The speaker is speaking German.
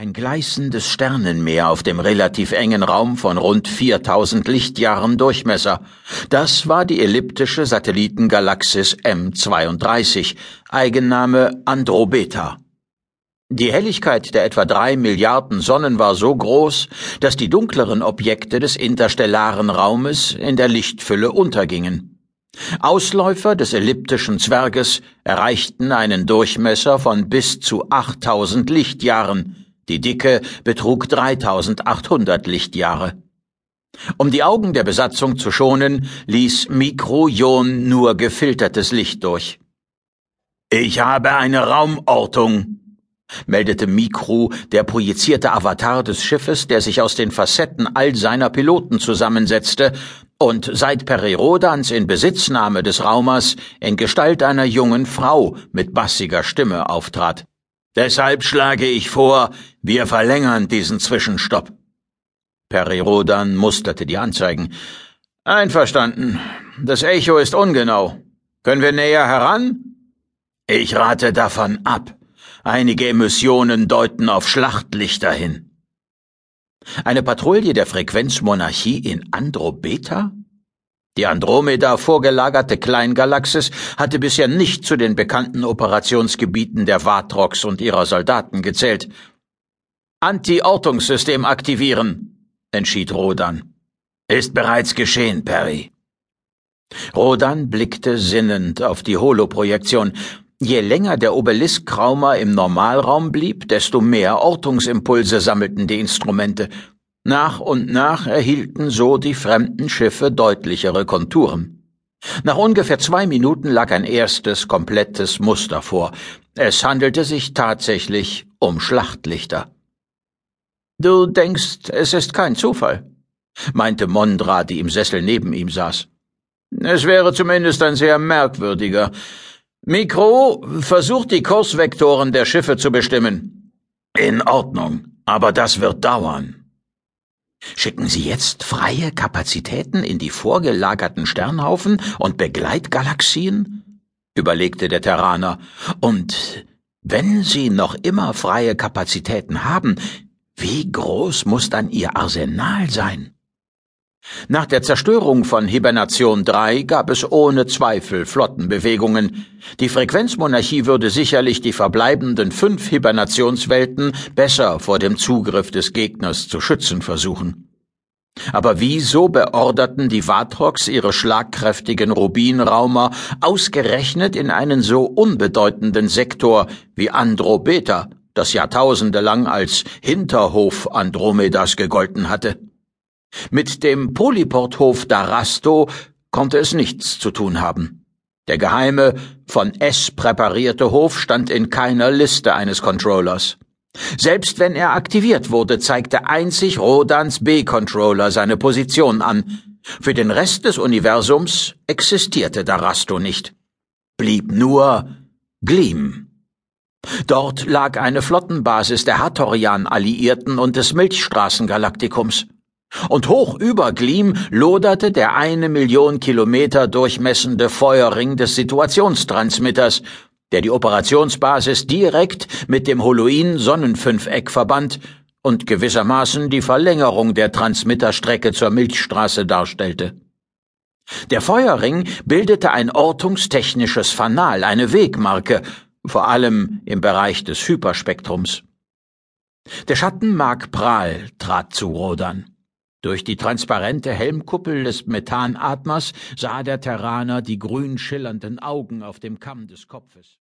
Ein gleißendes Sternenmeer auf dem relativ engen Raum von rund 4000 Lichtjahren Durchmesser. Das war die elliptische Satellitengalaxis M32, Eigenname Andromeda. Die Helligkeit der etwa drei Milliarden Sonnen war so groß, dass die dunkleren Objekte des interstellaren Raumes in der Lichtfülle untergingen. Ausläufer des elliptischen Zwerges erreichten einen Durchmesser von bis zu 8000 Lichtjahren, die Dicke betrug 3800 Lichtjahre. Um die Augen der Besatzung zu schonen, ließ Mikrojon nur gefiltertes Licht durch. Ich habe eine Raumortung, meldete Mikro, der projizierte Avatar des Schiffes, der sich aus den Facetten all seiner Piloten zusammensetzte und seit Perirodans in Besitznahme des Raumers in Gestalt einer jungen Frau mit bassiger Stimme auftrat. Deshalb schlage ich vor, wir verlängern diesen Zwischenstopp. Perirodan musterte die Anzeigen. Einverstanden. Das Echo ist ungenau. Können wir näher heran? Ich rate davon ab. Einige Emissionen deuten auf Schlachtlichter hin. Eine Patrouille der Frequenzmonarchie in Androbeta? Die Andromeda vorgelagerte Kleingalaxis hatte bisher nicht zu den bekannten Operationsgebieten der Vatrox und ihrer Soldaten gezählt. Anti-Ortungssystem aktivieren, entschied Rodan. Ist bereits geschehen, Perry. Rodan blickte sinnend auf die Holoprojektion. Je länger der Obelisk-Kraumer im Normalraum blieb, desto mehr Ortungsimpulse sammelten die Instrumente. Nach und nach erhielten so die fremden Schiffe deutlichere Konturen. Nach ungefähr zwei Minuten lag ein erstes, komplettes Muster vor. Es handelte sich tatsächlich um Schlachtlichter. Du denkst, es ist kein Zufall, meinte Mondra, die im Sessel neben ihm saß. Es wäre zumindest ein sehr merkwürdiger. Mikro, versucht die Kursvektoren der Schiffe zu bestimmen. In Ordnung, aber das wird dauern. Schicken Sie jetzt freie Kapazitäten in die vorgelagerten Sternhaufen und Begleitgalaxien? überlegte der Terraner. Und wenn Sie noch immer freie Kapazitäten haben, wie groß muss dann Ihr Arsenal sein? Nach der Zerstörung von Hibernation 3 gab es ohne Zweifel Flottenbewegungen. Die Frequenzmonarchie würde sicherlich die verbleibenden fünf Hibernationswelten besser vor dem Zugriff des Gegners zu schützen versuchen. Aber wieso beorderten die Vatrox ihre schlagkräftigen Rubinraumer ausgerechnet in einen so unbedeutenden Sektor wie Androbeta, das jahrtausendelang als Hinterhof Andromedas gegolten hatte? Mit dem Polyporthof Darasto konnte es nichts zu tun haben. Der geheime, von S präparierte Hof stand in keiner Liste eines Controllers. Selbst wenn er aktiviert wurde, zeigte einzig Rodans B-Controller seine Position an. Für den Rest des Universums existierte Darasto nicht. Blieb nur Gleam. Dort lag eine Flottenbasis der Hatorian-Alliierten und des Milchstraßengalaktikums. Und hoch über Gleam loderte der eine Million Kilometer durchmessende Feuerring des Situationstransmitters, der die Operationsbasis direkt mit dem Holoin Sonnenfünfeck verband und gewissermaßen die Verlängerung der Transmitterstrecke zur Milchstraße darstellte. Der Feuerring bildete ein ortungstechnisches Fanal, eine Wegmarke, vor allem im Bereich des Hyperspektrums. Der Schatten Mark Prahl trat zu Rodan. Durch die transparente Helmkuppel des Methanatmers sah der Terraner die grün schillernden Augen auf dem Kamm des Kopfes.